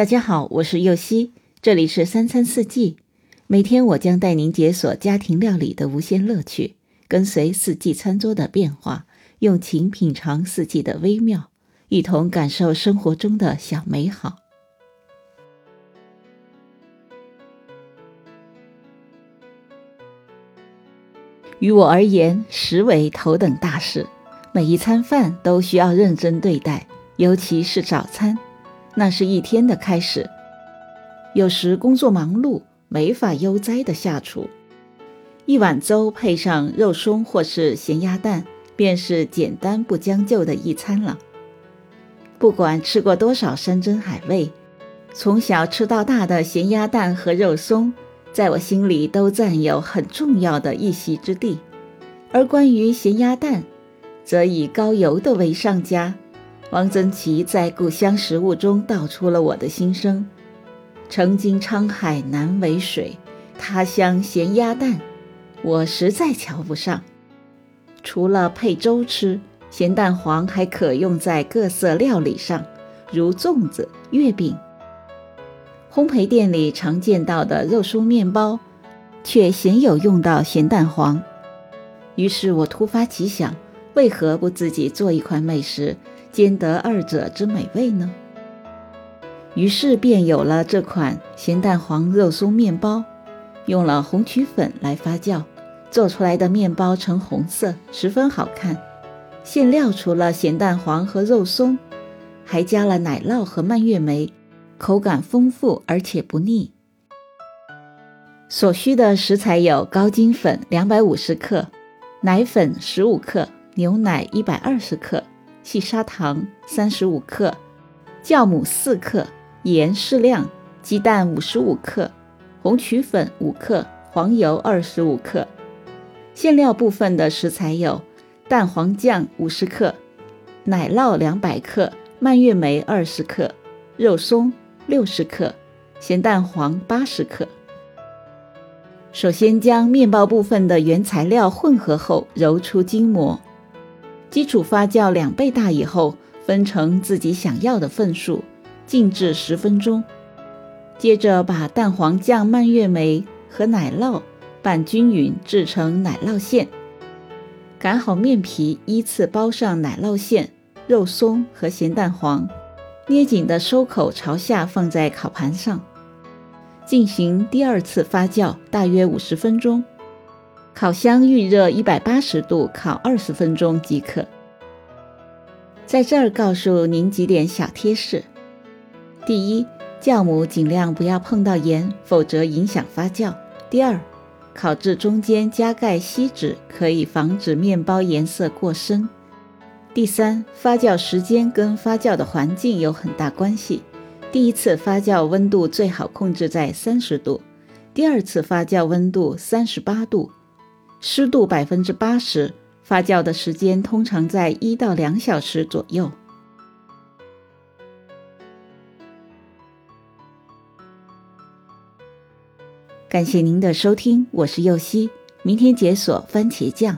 大家好，我是右希，这里是三餐四季。每天我将带您解锁家庭料理的无限乐趣，跟随四季餐桌的变化，用情品尝四季的微妙，一同感受生活中的小美好。于我而言，食为头等大事，每一餐饭都需要认真对待，尤其是早餐。那是一天的开始，有时工作忙碌，没法悠哉的下厨。一碗粥配上肉松或是咸鸭蛋，便是简单不将就的一餐了。不管吃过多少山珍海味，从小吃到大的咸鸭蛋和肉松，在我心里都占有很重要的一席之地。而关于咸鸭蛋，则以高油的为上佳。汪曾祺在《故乡食物》中道出了我的心声：“曾经沧海难为水，他乡咸鸭蛋，我实在瞧不上。除了配粥吃，咸蛋黄还可用在各色料理上，如粽子、月饼。烘焙店里常见到的肉松面包，却鲜有用到咸蛋黄。于是我突发奇想，为何不自己做一款美食？”兼得二者之美味呢？于是便有了这款咸蛋黄肉松面包。用了红曲粉来发酵，做出来的面包呈红色，十分好看。馅料除了咸蛋黄和肉松，还加了奶酪和蔓越莓，口感丰富而且不腻。所需的食材有高筋粉两百五十克、奶粉十五克、牛奶一百二十克。细砂糖三十五克，酵母四克，盐适量，鸡蛋五十五克，红曲粉五克，黄油二十五克。馅料部分的食材有蛋黄酱五十克，奶酪两百克，蔓越莓二十克，肉松六十克，咸蛋黄八十克。首先将面包部分的原材料混合后揉出筋膜。基础发酵两倍大以后，分成自己想要的份数，静置十分钟。接着把蛋黄酱、蔓越莓和奶酪拌均匀，制成奶酪馅。擀好面皮，依次包上奶酪馅、肉松和咸蛋黄，捏紧的收口朝下放在烤盘上，进行第二次发酵，大约五十分钟。烤箱预热一百八十度，烤二十分钟即可。在这儿告诉您几点小贴士：第一，酵母尽量不要碰到盐，否则影响发酵；第二，烤至中间加盖锡纸，可以防止面包颜色过深；第三，发酵时间跟发酵的环境有很大关系。第一次发酵温度最好控制在三十度，第二次发酵温度三十八度。湿度百分之八十，发酵的时间通常在一到两小时左右。感谢您的收听，我是右希，明天解锁番茄酱。